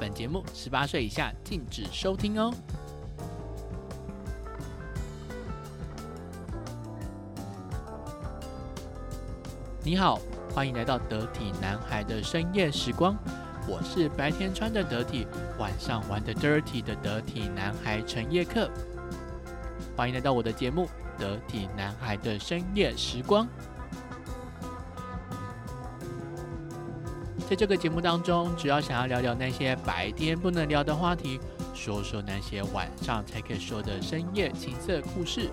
本节目十八岁以下禁止收听哦。你好，欢迎来到得体男孩的深夜时光。我是白天穿的得体，晚上玩的 dirty 的得体男孩陈叶克。欢迎来到我的节目《得体男孩的深夜时光》。在这个节目当中，主要想要聊聊那些白天不能聊的话题，说说那些晚上才可以说的深夜情色故事。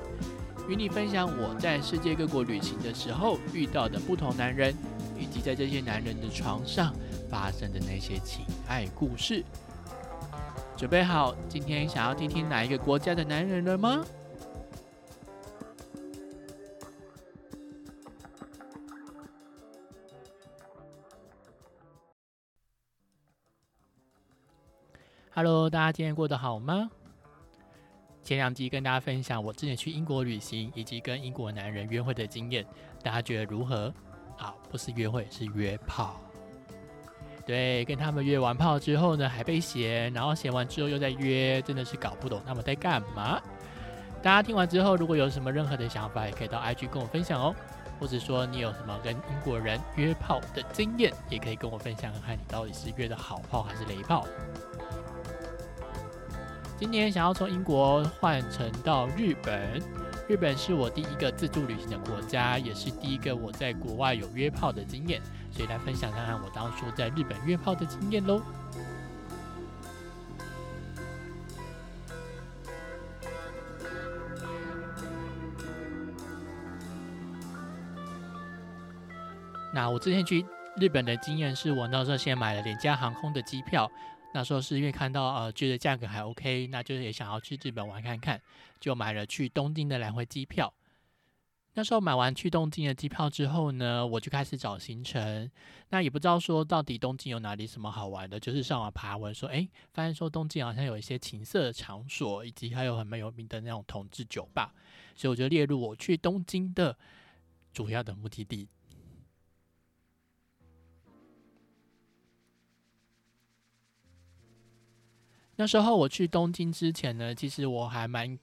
与你分享我在世界各国旅行的时候遇到的不同男人，以及在这些男人的床上发生的那些情爱故事。准备好，今天想要听听哪一个国家的男人了吗？Hello，大家今天过得好吗？前两集跟大家分享我之前去英国旅行以及跟英国男人约会的经验，大家觉得如何？啊，不是约会，是约炮。对，跟他们约完炮之后呢，还被嫌，然后嫌完之后又在约，真的是搞不懂他们在干嘛。大家听完之后，如果有什么任何的想法，也可以到 IG 跟我分享哦，或者说你有什么跟英国人约炮的经验，也可以跟我分享，看看你到底是约的好炮还是雷炮。今年想要从英国换乘到日本，日本是我第一个自助旅行的国家，也是第一个我在国外有约炮的经验，所以来分享看看我当初在日本约炮的经验喽。那我之前去日本的经验是我那时候先买了廉价航空的机票。那时候是因为看到呃觉得价格还 OK，那就是也想要去日本玩看看，就买了去东京的来回机票。那时候买完去东京的机票之后呢，我就开始找行程。那也不知道说到底东京有哪里什么好玩的，就是上网爬文说，哎，发现说东京好像有一些情色的场所，以及还有很蛮有名的那种同志酒吧，所以我就列入我去东京的主要的目的地。那时候我去东京之前呢，其实我还蛮，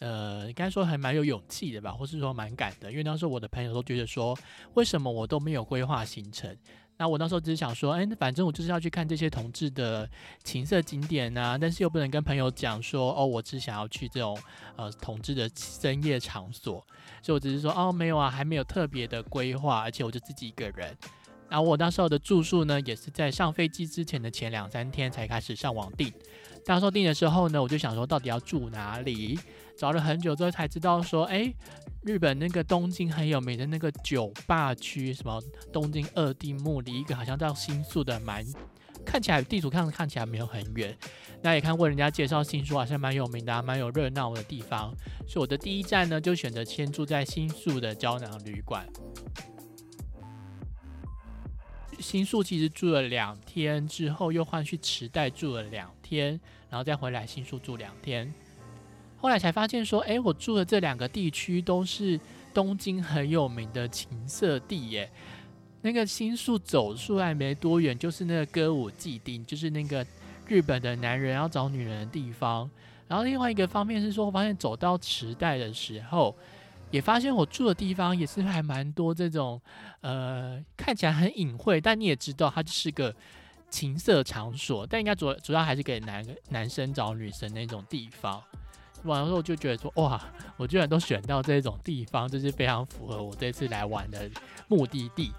呃，应该说还蛮有勇气的吧，或是说蛮敢的，因为那时候我的朋友都觉得说，为什么我都没有规划行程？那我那时候只是想说，哎，反正我就是要去看这些同志的情色景点啊，但是又不能跟朋友讲说，哦，我只想要去这种呃同志的深夜场所，所以我只是说，哦，没有啊，还没有特别的规划，而且我就自己一个人。然后我那时候的住宿呢，也是在上飞机之前的前两三天才开始上网订。那时候订的时候呢，我就想说到底要住哪里，找了很久之后才知道说，哎，日本那个东京很有名的那个酒吧区，什么东京二丁目，离一个好像叫新宿的蛮，看起来地图看看起来没有很远。那也看过人家介绍新宿好像蛮有名的，蛮有热闹的地方。所以我的第一站呢，就选择先住在新宿的胶囊旅馆。新宿其实住了两天之后，又换去池袋住了两天，然后再回来新宿住两天。后来才发现说，哎，我住的这两个地区都是东京很有名的情色地耶。那个新宿走出来没多远，就是那个歌舞伎町，就是那个日本的男人要找女人的地方。然后另外一个方面是说，我发现走到池袋的时候。也发现我住的地方也是还蛮多这种，呃，看起来很隐晦，但你也知道它就是个情色场所，但应该主主要还是给男男生找女生那种地方。完了之后就觉得说，哇，我居然都选到这种地方，就是非常符合我这次来玩的目的地。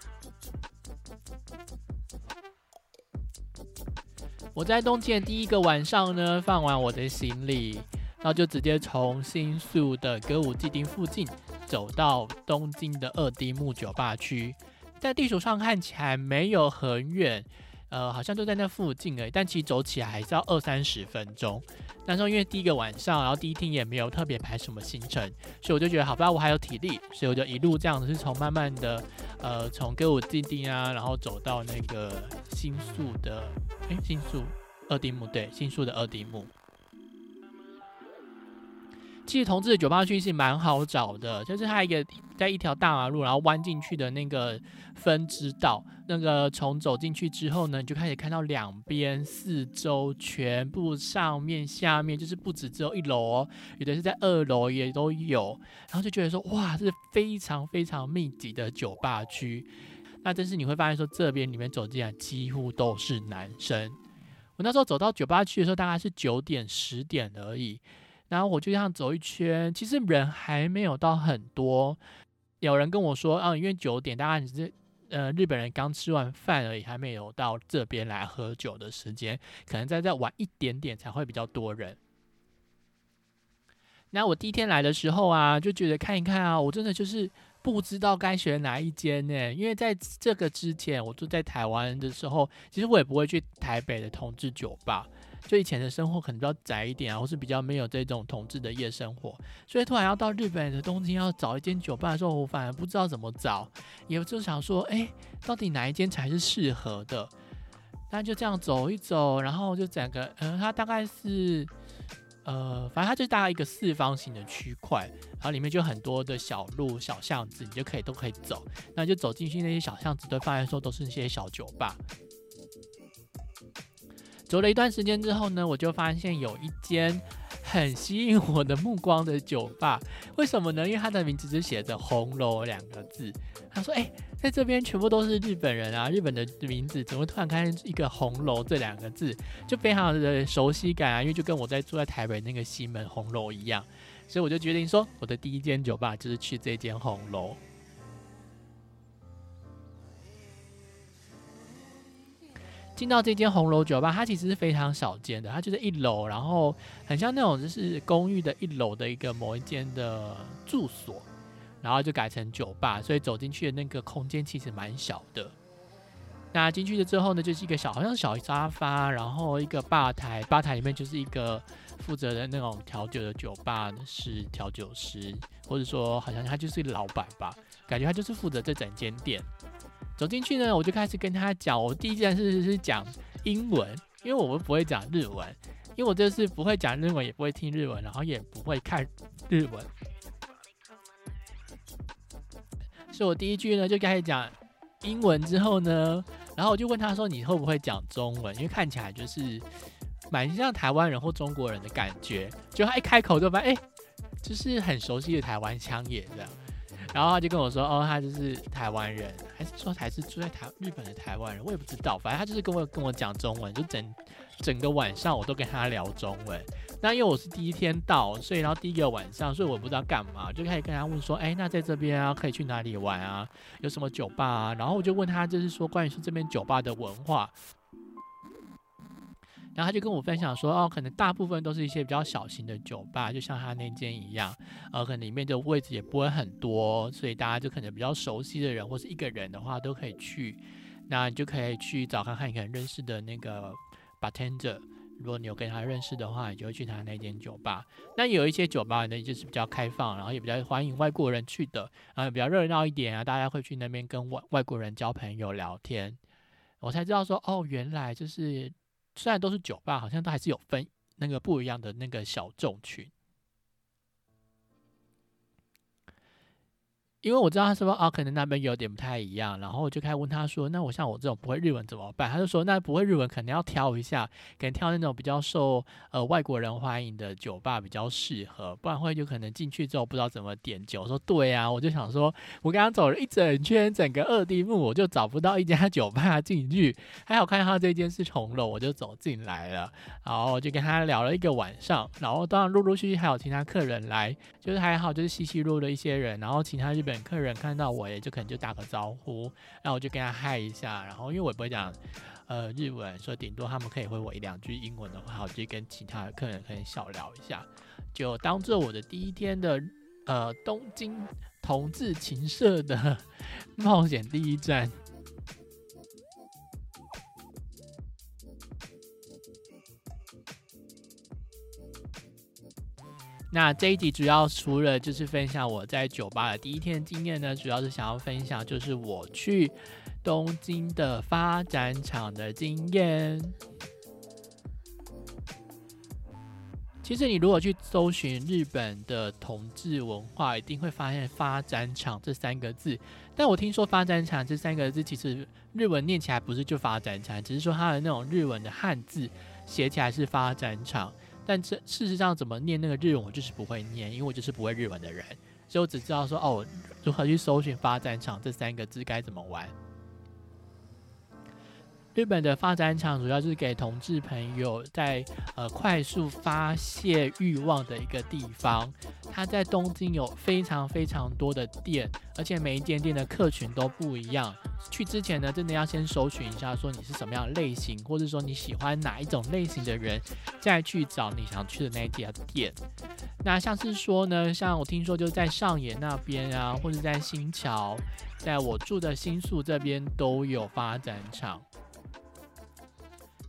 我在东京的第一个晚上呢，放完我的行李。然后就直接从新宿的歌舞伎町附近走到东京的二丁目酒吧区，在地图上看起来没有很远，呃，好像就在那附近而已。但其实走起来还是要二三十分钟。那时候因为第一个晚上，然后第一天也没有特别排什么行程，所以我就觉得好吧，我还有体力，所以我就一路这样子是从慢慢的，呃，从歌舞伎町啊，然后走到那个新宿的，哎，新宿二丁目对，新宿的二丁目。其实同志的酒吧区是蛮好找的，就是它一个在一条大马路，然后弯进去的那个分支道，那个从走进去之后呢，你就开始看到两边四周全部上面下面，就是不止只有一楼哦，有的是在二楼也都有，然后就觉得说哇，这是非常非常密集的酒吧区。那真是你会发现说这边里面走进来几乎都是男生。我那时候走到酒吧区的时候，大概是九点十点而已。然后我就这样走一圈，其实人还没有到很多。有人跟我说，啊，因为九点大概只是呃日本人刚吃完饭而已，还没有到这边来喝酒的时间，可能再再晚一点点才会比较多人。那我第一天来的时候啊，就觉得看一看啊，我真的就是不知道该选哪一间呢？因为在这个之前，我住在台湾的时候，其实我也不会去台北的同志酒吧。就以前的生活可能比较窄一点啊，或是比较没有这种同志的夜生活，所以突然要到日本的东京要找一间酒吧的时候，我反而不知道怎么找，也就想说，哎，到底哪一间才是适合的？那就这样走一走，然后就整个，嗯，它大概是，呃，反正它就大概一个四方形的区块，然后里面就很多的小路、小巷子，你就可以都可以走，那就走进去那些小巷子，都发现说都是那些小酒吧。走了一段时间之后呢，我就发现有一间很吸引我的目光的酒吧。为什么呢？因为它的名字就写着“红楼”两个字。他说：“哎，在这边全部都是日本人啊，日本的名字怎么突然看见一个‘红楼’这两个字，就非常的熟悉感啊！因为就跟我在住在台北那个西门红楼一样，所以我就决定说，我的第一间酒吧就是去这间红楼。”进到这间红楼酒吧，它其实是非常少见的。它就是一楼，然后很像那种就是公寓的一楼的一个某一间的住所，然后就改成酒吧，所以走进去的那个空间其实蛮小的。那进去了之后呢，就是一个小，好像小沙发，然后一个吧台，吧台里面就是一个负责的那种调酒的酒吧是调酒师，或者说好像他就是老板吧，感觉他就是负责这整间店。走进去呢，我就开始跟他讲，我第一件事是讲英文，因为我们不会讲日文，因为我就是不会讲日文，也不会听日文，然后也不会看日文，所以我第一句呢就开始讲英文之后呢，然后我就问他说你会不会讲中文，因为看起来就是蛮像台湾人或中国人的感觉，就他一开口就发现，哎，就是很熟悉的台湾腔也这样。然后他就跟我说：“哦，他就是台湾人，还是说还是住在台日本的台湾人？我也不知道。反正他就是跟我跟我讲中文，就整整个晚上我都跟他聊中文。那因为我是第一天到，所以然后第一个晚上，所以我不知道干嘛，就开始跟他问说：哎，那在这边啊，可以去哪里玩啊？有什么酒吧啊？然后我就问他，就是说关于说这边酒吧的文化。”然后他就跟我分享说，哦，可能大部分都是一些比较小型的酒吧，就像他那间一样，呃，可能里面的位置也不会很多，所以大家就可能比较熟悉的人或是一个人的话都可以去。那你就可以去找看看你可能认识的那个 bartender，如果你有跟他认识的话，你就会去他那间酒吧。那有一些酒吧呢，就是比较开放，然后也比较欢迎外国人去的，然后比较热闹一点啊，大家会去那边跟外外国人交朋友聊天。我才知道说，哦，原来就是。虽然都是酒吧，好像都还是有分那个不一样的那个小众群。因为我知道他说啊，可能那边有点不太一样，然后我就开始问他说：“那我像我这种不会日文怎么办？”他就说：“那不会日文可能要挑一下，可能挑那种比较受呃外国人欢迎的酒吧比较适合，不然会就可能进去之后不知道怎么点酒。”我说：“对啊，我就想说，我刚刚走了一整圈，整个二丁目，我就找不到一家 酒吧进去。还好看到这间是重楼，我就走进来了，然后我就跟他聊了一个晚上，然后当然陆陆续续还有其他客人来，就是还好，就是稀稀落的一些人，然后其他日本。客人看到我，也就可能就打个招呼，然后我就跟他嗨一下，然后因为我也不会讲呃日文，所以顶多他们可以回我一两句英文的话，我就跟其他的客人可以小聊一下，就当做我的第一天的呃东京同志情社的 冒险第一站。那这一集主要除了就是分享我在酒吧的第一天经验呢，主要是想要分享就是我去东京的发展场的经验。其实你如果去搜寻日本的统治文化，一定会发现“发展场”这三个字。但我听说“发展场”这三个字，其实日文念起来不是就“发展场”，只是说它的那种日文的汉字写起来是“发展场”。但这事实上怎么念那个日文，我就是不会念，因为我就是不会日文的人，所以我只知道说哦，如何去搜寻“发展场”这三个字该怎么玩。日本的发展场主要就是给同志朋友在呃快速发泄欲望的一个地方。它在东京有非常非常多的店，而且每一间店的客群都不一样。去之前呢，真的要先搜寻一下，说你是什么样的类型，或者说你喜欢哪一种类型的人，再去找你想去的那家店。那像是说呢，像我听说就在上野那边啊，或者在新桥，在我住的新宿这边都有发展场。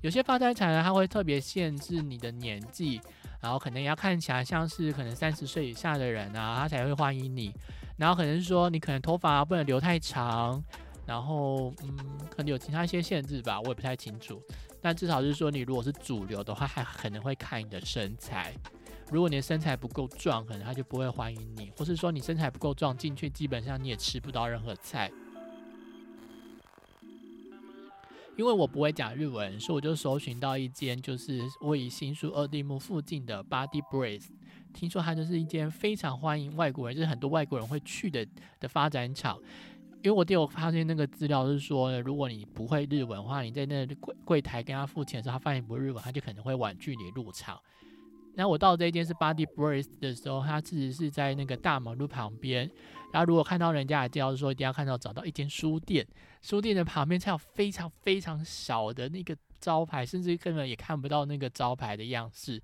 有些发展场呢，它会特别限制你的年纪，然后可能也要看起来像是可能三十岁以下的人啊，他才会欢迎你。然后可能是说你可能头发不能留太长，然后嗯，可能有其他一些限制吧，我也不太清楚。但至少是说你如果是主流的话，还可能会看你的身材。如果你的身材不够壮，可能他就不会欢迎你；或是说你身材不够壮，进去基本上你也吃不到任何菜。因为我不会讲日文，所以我就搜寻到一间就是位于新宿二丁目附近的 Body Breeze，听说它就是一间非常欢迎外国人，就是很多外国人会去的的发展场。因为我有发现那个资料是说，如果你不会日文的话，你在那柜柜台跟他付钱的时候，他发现不日文，他就可能会婉拒你入场。那我到这一间是 Body Brace 的时候，他自己是在那个大马路旁边。然后如果看到人家的介绍说，一定要看到找到一间书店，书店的旁边才有非常非常小的那个招牌，甚至根本也看不到那个招牌的样式，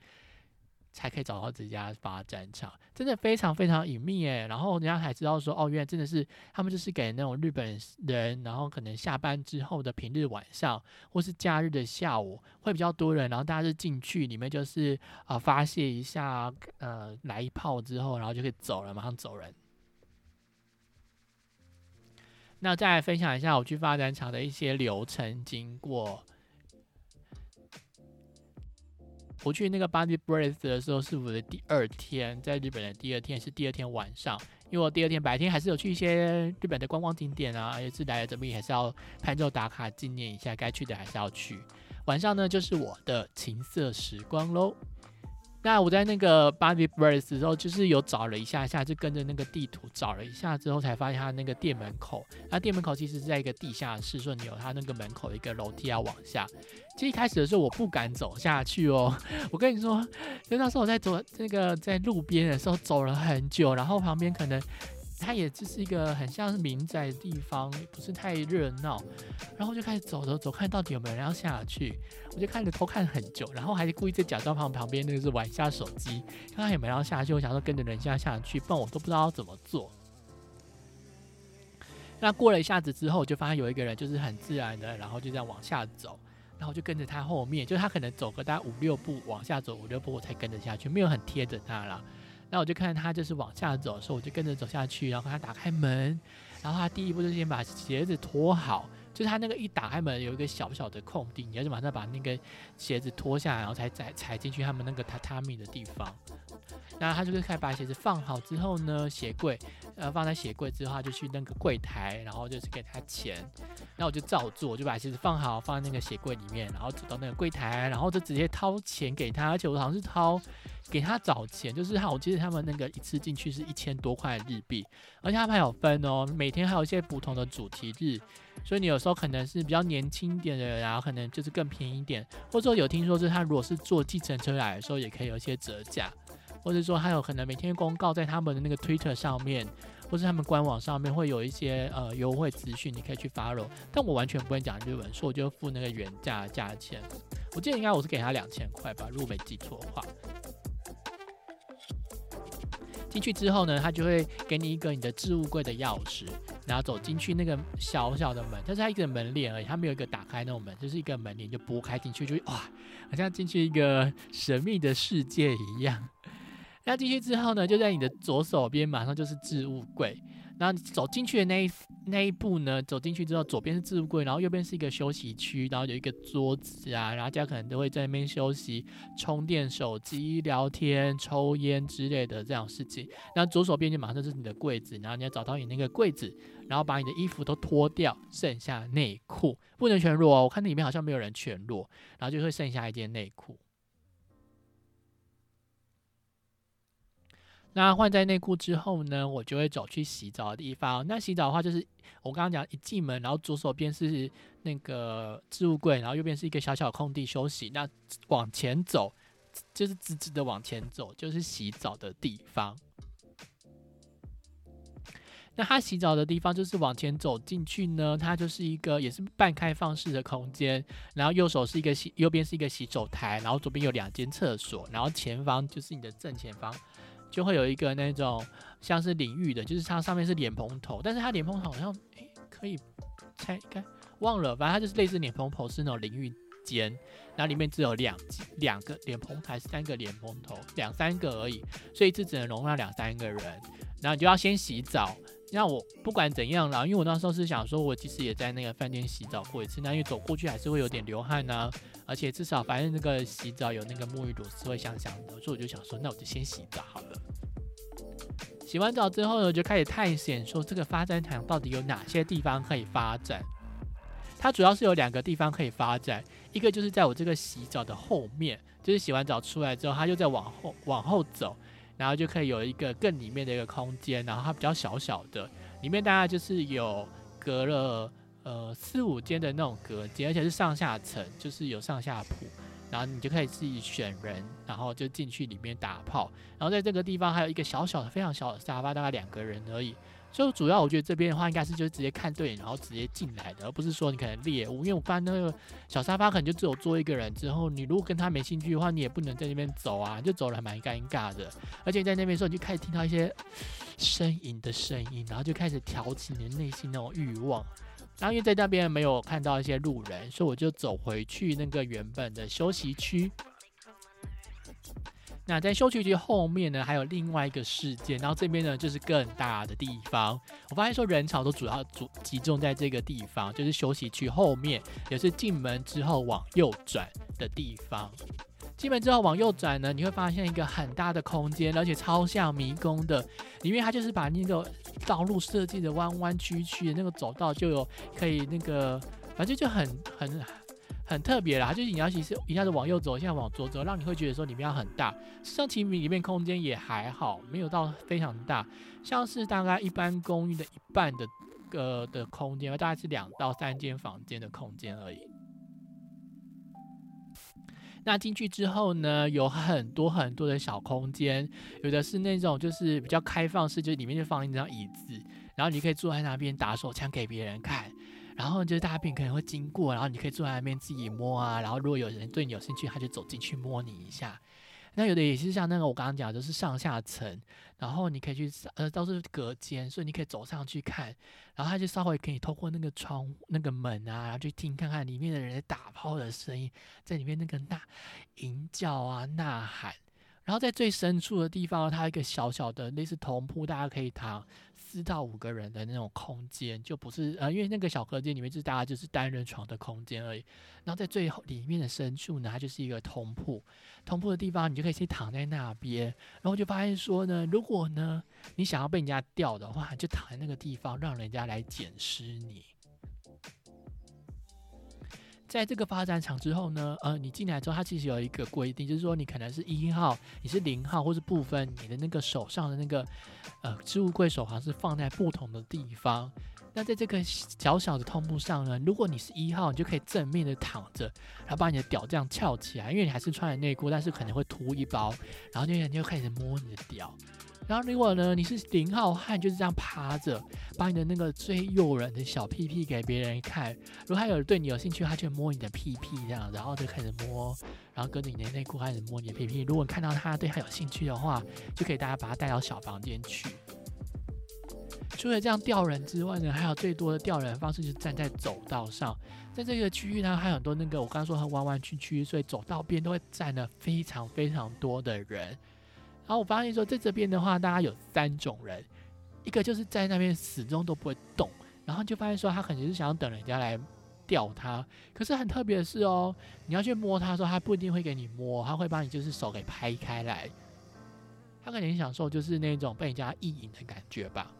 才可以找到这家发展场，真的非常非常隐秘诶。然后人家才知道说，哦，原来真的是他们就是给那种日本人，然后可能下班之后的平日晚上，或是假日的下午会比较多人，然后大家就进去里面就是啊发泄一下，呃来一炮之后，然后就可以走了，马上走人。那再来分享一下我去发展场的一些流程经过。我去那个 Body Breath 的时候是我的第二天，在日本的第二天是第二天晚上，因为我第二天白天还是有去一些日本的观光景点啊，而且是来了这边还是要拍照打卡纪念一下，该去的还是要去。晚上呢就是我的情色时光喽。那我在那个 Body Birds 的时候，就是有找了一下下，就跟着那个地图找了一下之后，才发现他那个店门口，他店门口其实是在一个地下室，说你有他那个门口一个楼梯要往下。其实一开始的时候我不敢走下去哦，我跟你说，就那时候我在走那个在路边的时候走了很久，然后旁边可能。它也就是一个很像是民宅的地方，不是太热闹。然后就开始走走走，看到底有没有人要下去。我就看着偷看很久，然后还是故意在假装旁旁边那个是玩一下手机，看看有没有人要下去。我想说跟着人家下去，不然我都不知道要怎么做。那过了一下子之后，就发现有一个人就是很自然的，然后就这样往下走，然后就跟着他后面，就他可能走个大概五六步往下走五六步，我才跟着下去，没有很贴着他了。那我就看他就是往下走的时候，我就跟着走下去，然后他打开门，然后他第一步就先把鞋子脱好，就是他那个一打开门有一个小小的空地，你要就马上把那个鞋子脱下来，然后才踩踩进去他们那个榻榻米的地方。然后他就是开始把鞋子放好之后呢，鞋柜呃放在鞋柜之后，他就去那个柜台，然后就是给他钱。然后我就照做，就把鞋子放好放在那个鞋柜里面，然后走到那个柜台，然后就直接掏钱给他，而且我好像是掏。给他找钱，就是他，我记得他们那个一次进去是一千多块日币，而且他们还有分哦，每天还有一些不同的主题日，所以你有时候可能是比较年轻点的人，然后可能就是更便宜一点，或者说有听说是他如果是坐计程车来的时候，也可以有一些折价，或者说还有可能每天公告在他们的那个 Twitter 上面，或是他们官网上面会有一些呃优惠资讯，你可以去 follow，但我完全不会讲日文，所以我就付那个原价价钱，我记得应该我是给他两千块吧，如果没记错的话。进去之后呢，他就会给你一个你的置物柜的钥匙，然后走进去那个小小的门，它是它一个门帘而已，它没有一个打开那种门，就是一个门帘就拨开进去，就哇，好像进去一个神秘的世界一样。那进去之后呢，就在你的左手边马上就是置物柜，然后走进去的那一那一步呢，走进去之后，左边是置物柜，然后右边是一个休息区，然后有一个桌子啊，然后大家可能都会在那边休息、充电手机、聊天、抽烟之类的这样事情。然后左手边就马上就是你的柜子，然后你要找到你那个柜子，然后把你的衣服都脱掉，剩下内裤不能全裸哦。我看那里面好像没有人全裸，然后就会剩下一件内裤。那换在内裤之后呢，我就会走去洗澡的地方。那洗澡的话，就是我刚刚讲，一进门，然后左手边是那个置物柜，然后右边是一个小小空地休息。那往前走，就是直直的往前走，就是洗澡的地方。那他洗澡的地方就是往前走进去呢，它就是一个也是半开放式的空间。然后右手是一个洗，右边是一个洗手台，然后左边有两间厕所，然后前方就是你的正前方。就会有一个那种像是淋浴的，就是它上面是脸蓬头，但是它脸蓬头好像诶可以拆开，忘了，反正它就是类似脸蓬头是那种淋浴间，然后里面只有两两个脸蓬还是三个脸蓬头，两三个而已，所以这只能容纳两三个人，然后你就要先洗澡。那我不管怎样啦，因为我那时候是想说，我其实也在那个饭店洗澡过一次，那因为走过去还是会有点流汗呐。而且至少反正那个洗澡有那个沐浴露是会香香的，所以我就想说，那我就先洗澡好了。洗完澡之后呢，就开始探险，说这个发展场到底有哪些地方可以发展。它主要是有两个地方可以发展，一个就是在我这个洗澡的后面，就是洗完澡出来之后，它就在往后往后走，然后就可以有一个更里面的一个空间，然后它比较小小的，里面大概就是有隔了。呃，四五间的那种隔间，而且是上下层，就是有上下铺，然后你就可以自己选人，然后就进去里面打炮。然后在这个地方还有一个小小的、非常小的沙发，大概两个人而已。所以主要我觉得这边的话，应该是就是直接看对眼，然后直接进来的，而不是说你可能猎物。因为我发现那个小沙发可能就只有坐一个人，之后你如果跟他没兴趣的话，你也不能在那边走啊，就走了还蛮尴尬的。而且在那边时候，你就开始听到一些呻吟的声音，然后就开始挑起你的内心那种欲望。然后因为在那边没有看到一些路人，所以我就走回去那个原本的休息区。那在休息区后面呢，还有另外一个事件，然后这边呢就是更大的地方。我发现说人潮都主要主集中在这个地方，就是休息区后面，也是进门之后往右转的地方。进门之后往右转呢，你会发现一个很大的空间，而且超像迷宫的。里面它就是把那个道路设计的弯弯曲曲的，那个走道就有可以那个，反正就很很很特别啦。就是你要其实一下子往右走，一下往左走，让你会觉得说里面要很大。实际上其实里面空间也还好，没有到非常大，像是大概一般公寓的一半的个的空间，大概是两到三间房间的空间而已。那进去之后呢，有很多很多的小空间，有的是那种就是比较开放式，就是里面就放一张椅子，然后你可以坐在那边打手枪给别人看，然后就是大便可能会经过，然后你可以坐在那边自己摸啊，然后如果有人对你有兴趣，他就走进去摸你一下。那有的也是像那个我刚刚讲，就是上下层，然后你可以去呃都是隔间，所以你可以走上去看，然后他就稍微可以透过那个窗那个门啊，然后去听看看里面的人在打炮的声音，在里面那个呐吟叫啊呐喊，然后在最深处的地方，它有一个小小的类似铜铺，大家可以躺。四到五个人的那种空间，就不是呃，因为那个小隔间里面就是大家就是单人床的空间而已。然后在最后里面的深处呢，它就是一个通铺，通铺的地方你就可以先躺在那边，然后就发现说呢，如果呢你想要被人家吊的话，就躺在那个地方，让人家来捡尸你。在这个发展场之后呢，呃，你进来之后，它其实有一个规定，就是说你可能是一号，你是零号，或是部分，你的那个手上的那个呃置物柜手环是放在不同的地方。那在这个小小的通铺上呢，如果你是一号，你就可以正面的躺着，然后把你的屌这样翘起来，因为你还是穿着内裤，但是可能会凸一包，然后那个人就开始摸你的屌。然后如果呢，你是零号汉，就是这样趴着，把你的那个最诱人的小屁屁给别人看。如果他有对你有兴趣，他就摸你的屁屁这样，然后就开始摸，然后跟着你的内裤开始摸你的屁屁。如果看到他对他有兴趣的话，就可以大家把他带到小房间去。除了这样钓人之外呢，还有最多的钓人方式就是站在走道上，在这个区域呢，还有很多那个我刚刚说很弯弯曲曲，所以走道边都会站了非常非常多的人。然后我发现说，在这边的话，大家有三种人。一个就是在那边始终都不会动，然后就发现说他可能是想要等人家来钓他。可是很特别的是哦，你要去摸他的时候，他不一定会给你摸，他会把你就是手给拍开来。他可能享受就是那种被人家意淫的感觉吧。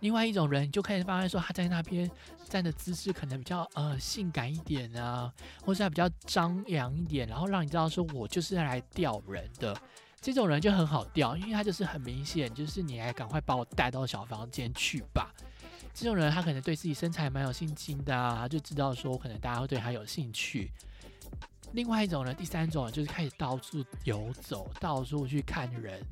另外一种人，你就可以发现说他在那边站的姿势可能比较呃性感一点啊，或是他比较张扬一点，然后让你知道说我就是来钓人的。这种人就很好钓，因为他就是很明显，就是你来赶快把我带到小房间去吧。这种人他可能对自己身材蛮有信心的啊，他就知道说可能大家会对他有兴趣。另外一种人，第三种就是开始到处游走，到处去看人。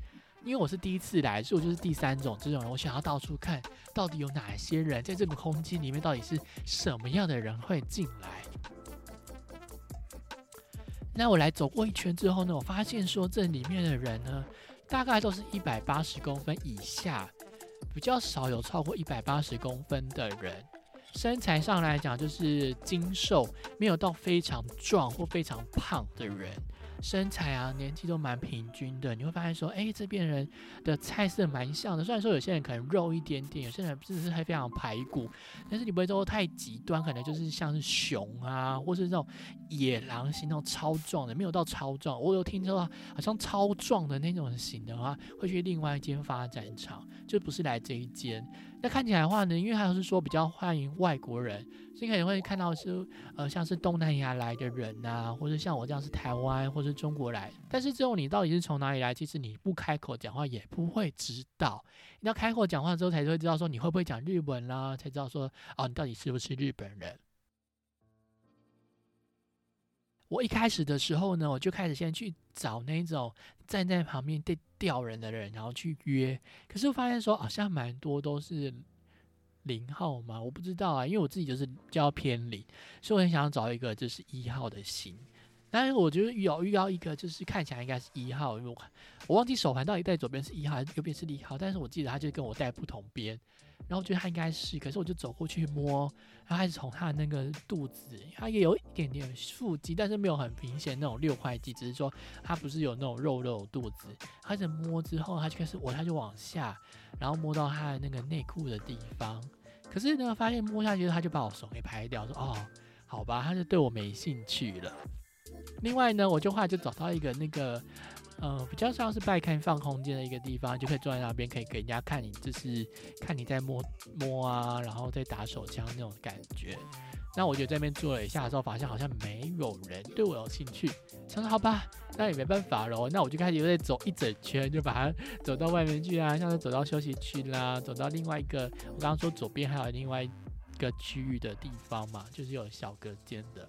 因为我是第一次来，所以我就是第三种这种人。我想要到处看，到底有哪些人在这个空间里面，到底是什么样的人会进来。那我来走过一圈之后呢，我发现说这里面的人呢，大概都是一百八十公分以下，比较少有超过一百八十公分的人。身材上来讲，就是精瘦，没有到非常壮或非常胖的人。身材啊，年纪都蛮平均的。你会发现说，哎，这边人的菜色蛮像的。虽然说有些人可能肉一点点，有些人甚至是还非常排骨，但是你不会说太极端，可能就是像是熊啊，或是这种野狼型那种超壮的，没有到超壮。我有听说好像超壮的那种型的话，会去另外一间发展场，就不是来这一间。看起来的话呢，因为他是说比较欢迎外国人，所以可能会看到是呃像是东南亚来的人呐，或者像我这样是台湾或者中国来。但是之后你到底是从哪里来，其实你不开口讲话也不会知道。你要开口讲话之后才会知道说你会不会讲日文啦，才知道说哦你到底是不是日本人。我一开始的时候呢，我就开始先去找那种站在旁边在钓人的人，然后去约。可是我发现说，好像蛮多都是零号嘛，我不知道啊，因为我自己就是比较偏零，所以我很想找一个就是一号的型。但是我觉得有遇到一个就是看起来应该是一号，因为我我忘记手环到底戴左边是一号还是右边是一号，但是我记得他就跟我戴不同边。然后我觉得他应该是，可是我就走过去摸，然后开始从他的那个肚子，他也有一点点腹肌，但是没有很明显那种六块肌，只是说他不是有那种肉肉肚子。开始摸之后，他就开始我他就往下，然后摸到他的那个内裤的地方。可是呢，发现摸下去他就把我手给拍掉，说哦，好吧，他就对我没兴趣了。另外呢，我就后来就找到一个那个。呃，比较像是拜看放空间的一个地方，就可以坐在那边，可以给人家看你，就是看你在摸摸啊，然后再打手枪那种感觉。那我觉得这边坐了一下之后，发现好像没有人对我有兴趣。想说好吧，那也没办法喽。那我就开始又在走一整圈，就把它走到外面去啊，像是走到休息区啦，走到另外一个，我刚刚说左边还有另外一个区域的地方嘛，就是有小隔间的。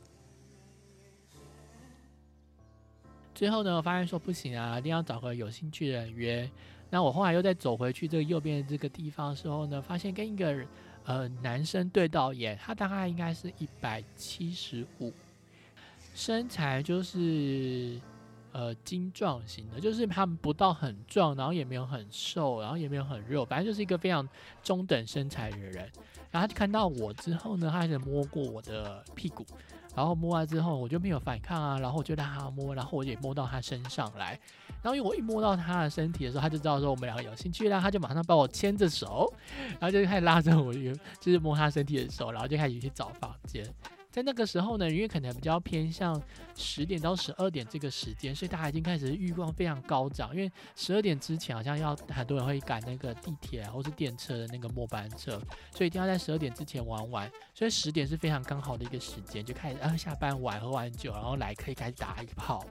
最后呢，我发现说不行啊，一定要找个有兴趣的人约。那我后来又再走回去这个右边这个地方的时候呢，发现跟一个呃男生对到眼，他大概应该是一百七十五，身材就是呃精壮型的，就是他们不到很壮，然后也没有很瘦，然后也没有很肉，反正就是一个非常中等身材的人。然后他就看到我之后呢，他还摸过我的屁股。然后摸完之后，我就没有反抗啊，然后我就让他摸，然后我也摸到他身上来，然后因为我一摸到他的身体的时候，他就知道说我们两个有兴趣啦，他就马上帮我牵着手，然后就开始拉着我，就是摸他身体的手，然后就开始去找房间。在那个时候呢，因为可能比较偏向十点到十二点这个时间，所以大家已经开始欲望非常高涨。因为十二点之前好像要很多人会赶那个地铁或是电车的那个末班车，所以一定要在十二点之前玩完。所以十点是非常刚好的一个时间，就开始啊下班晚喝完酒，然后来可以开始打一炮。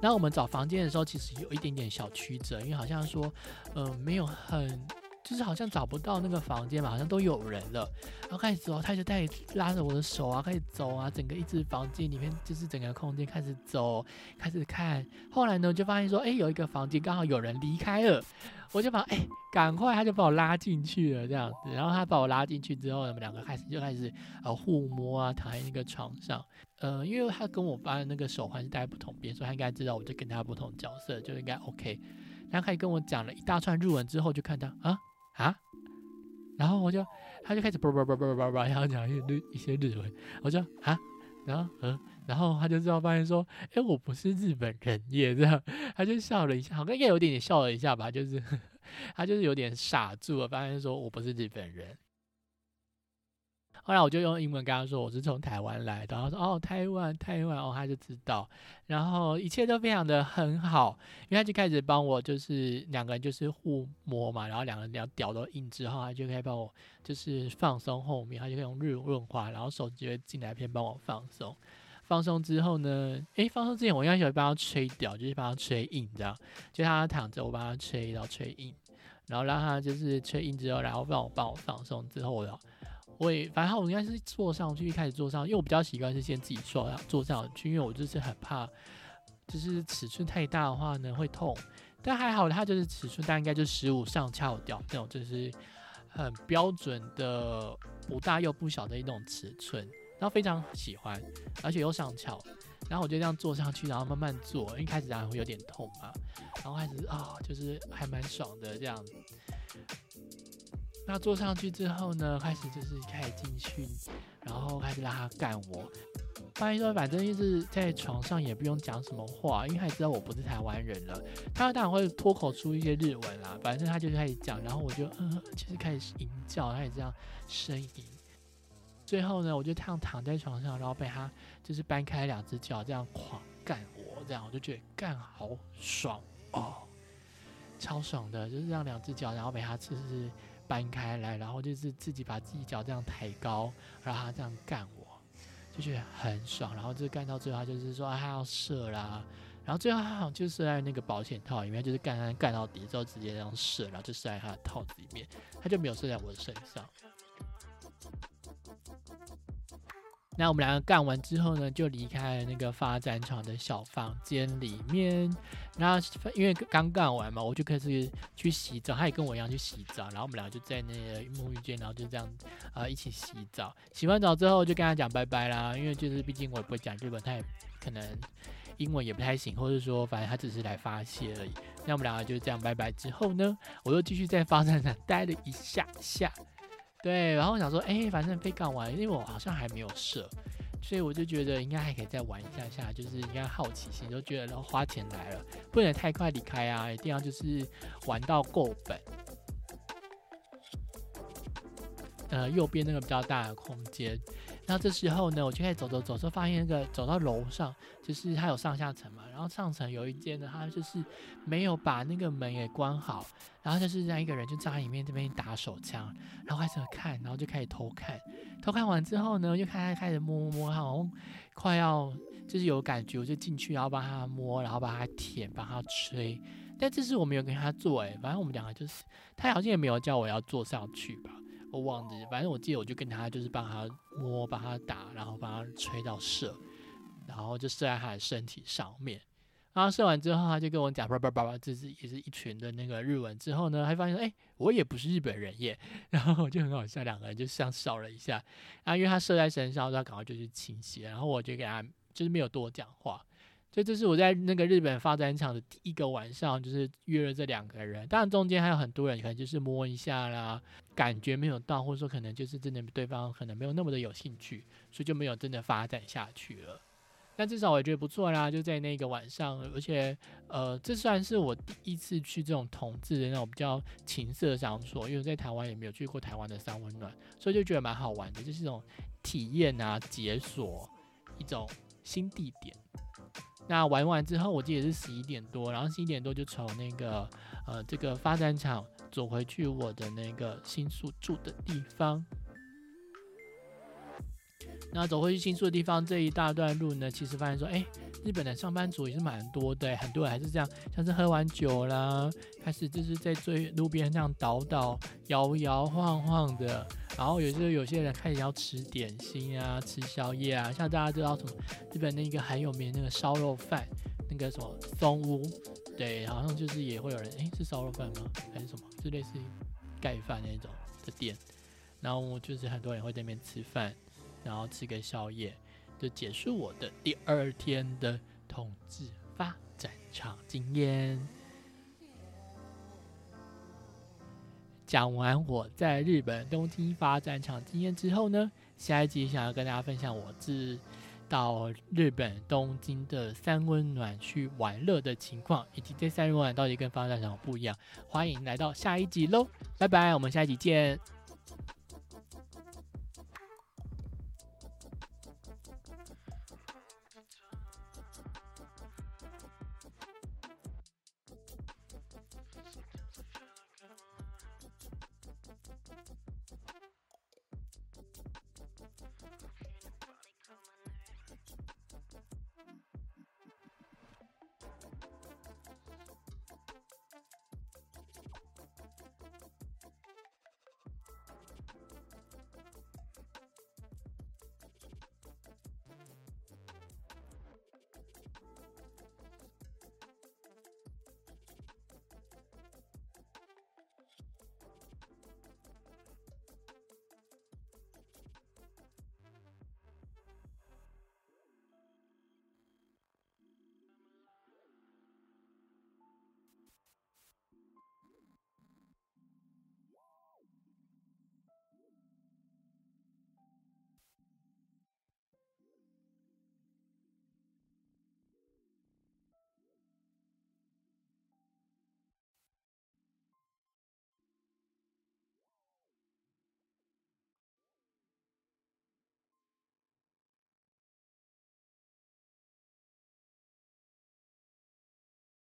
那我们找房间的时候，其实有一点点小曲折，因为好像说，呃，没有很。就是好像找不到那个房间嘛，好像都有人了，然后开始走，他就带拉着我的手啊，开始走啊，整个一只房间里面就是整个空间开始走，开始看。后来呢，就发现说，哎，有一个房间刚好有人离开了，我就把哎，赶快他就把我拉进去了这样子。然后他把我拉进去之后，我们两个开始就开始呃互摸啊，躺在那个床上。呃，因为他跟我发的那个手环是戴不同边，所以他应该知道我就跟他不同角色，就应该 OK。他开始跟我讲了一大串日文之后，就看到啊。啊，然后我就，他就开始啵啵啵啵啵啵，然后讲一些日一些日文，我就啊，然后嗯，然后他就知道发现说，哎，我不是日本人也，这样，他就笑了一下，好像应该有点点笑了一下吧，就是 他就是有点傻住了，发现说我不是日本人。后来我就用英文跟他说我是从台湾来的，他说哦台湾台湾哦他就知道，然后一切都非常的很好，因为他就开始帮我就是两个人就是互摸嘛，然后两个人要屌都硬之后，他就可以帮我就是放松后面，他就可以用日润滑，然后手机会进来片帮我放松，放松之后呢，诶，放松之前我应该会帮他吹屌，就是帮他吹硬这样，就他躺着我帮他吹到吹硬，然后让他就是吹硬之后，然后帮我帮我放松之后我。我也反正我应该是坐上去，一开始坐上，因为我比较习惯是先自己坐坐上去，因为我就是很怕，就是尺寸太大的话呢会痛。但还好，它就是尺寸大，应该就十五上翘掉那种，就是很标准的不大又不小的一种尺寸，然后非常喜欢，而且又上翘。然后我就这样坐上去，然后慢慢坐，一开始当然会有点痛嘛，然后开始啊，就是还蛮爽的这样。那坐上去之后呢，开始就是开始进去，然后开始让他干我。发现说，反正就是在床上也不用讲什么话，因为他知道我不是台湾人了。他当然会脱口出一些日文啦，反正他就开始讲，然后我就嗯，就是开始吟叫，他也这样呻吟。最后呢，我就这样躺在床上，然后被他就是搬开两只脚这样狂干我，这样我就觉得干好爽哦，超爽的，就是让两只脚，然后被他就是。搬开来，然后就是自己把自己脚这样抬高，然后他这样干我，就觉得很爽。然后就干到最后，他就是说他要射啦，然后最后他好像就射在那个保险套里面，就是干干干到底之后直接这样射，然后就射在他的套子里面，他就没有射在我的身上。那我们两个干完之后呢，就离开了那个发展场的小房间里面。那因为刚干完嘛，我就开始去洗澡，他也跟我一样去洗澡。然后我们俩就在那个沐浴间，然后就这样啊一起洗澡。洗完澡之后就跟他讲拜拜啦，因为就是毕竟我也不会讲日本，他也可能英文也不太行，或者说反正他只是来发泄而已。那我们两个就这样拜拜之后呢，我又继续在发展场待了一下下。对，然后我想说，哎，反正被干完，因为我好像还没有射，所以我就觉得应该还可以再玩一下下，就是应该好奇心，就觉得然后花钱来了，不能太快离开啊，一定要就是玩到够本。呃，右边那个比较大的空间。然后这时候呢，我就开始走走走，就发现那个走到楼上，就是它有上下层嘛。然后上层有一间呢，它就是没有把那个门给关好，然后就是让一个人就站在里面这边打手枪，然后开始看，然后就开始偷看。偷看完之后呢，又开始开始摸摸摸，好像快要就是有感觉，我就进去，然后帮他摸，然后帮他舔，帮他吹。但这是我没有跟他做，哎，反正我们两个就是，他好像也没有叫我要坐上去吧。我忘记，反正我记得我就跟他就是帮他摸，帮他打，然后帮他吹到射，然后就射在他的身体上面。然后射完之后，他就跟我讲叭叭叭叭，这是也是一群的那个日文。之后呢，还发现哎，我也不是日本人耶。然后我就很好笑，两个人就像笑了一下。然后因为他射在身上，他赶快就去清洗。然后我就给他就是没有多讲话。所以这是我在那个日本发展场的第一个晚上，就是约了这两个人。当然中间还有很多人，可能就是摸一下啦，感觉没有到，或者说可能就是真的对方可能没有那么的有兴趣，所以就没有真的发展下去了。但至少我觉得不错啦，就在那个晚上，而且呃，这算是我第一次去这种同志的那种比较情色场所，因为在台湾也没有去过台湾的三温暖，所以就觉得蛮好玩的，就是这种体验啊，解锁一种新地点。那玩完之后，我记得是十一点多，然后十一点多就从那个呃这个发展场走回去我的那个新宿住的地方。那走回去新宿的地方这一大段路呢，其实发现说，哎，日本的上班族也是蛮多的，很多人还是这样，像是喝完酒啦，开始就是在最路边这样倒倒、摇摇晃晃的。然后有时候有些人开始要吃点心啊，吃宵夜啊，像大家知道什么日本那个很有名那个烧肉饭，那个什么松屋，对，好像就是也会有人，哎，是烧肉饭吗？还是什么？就类似盖饭那种的店。然后就是很多人会在那边吃饭。然后吃个宵夜，就结束我的第二天的统治发展场经验。讲完我在日本东京发展场经验之后呢，下一集想要跟大家分享我自到日本东京的三温暖去玩乐的情况，以及这三温暖到底跟发展场不一样，欢迎来到下一集喽，拜拜，我们下一集见。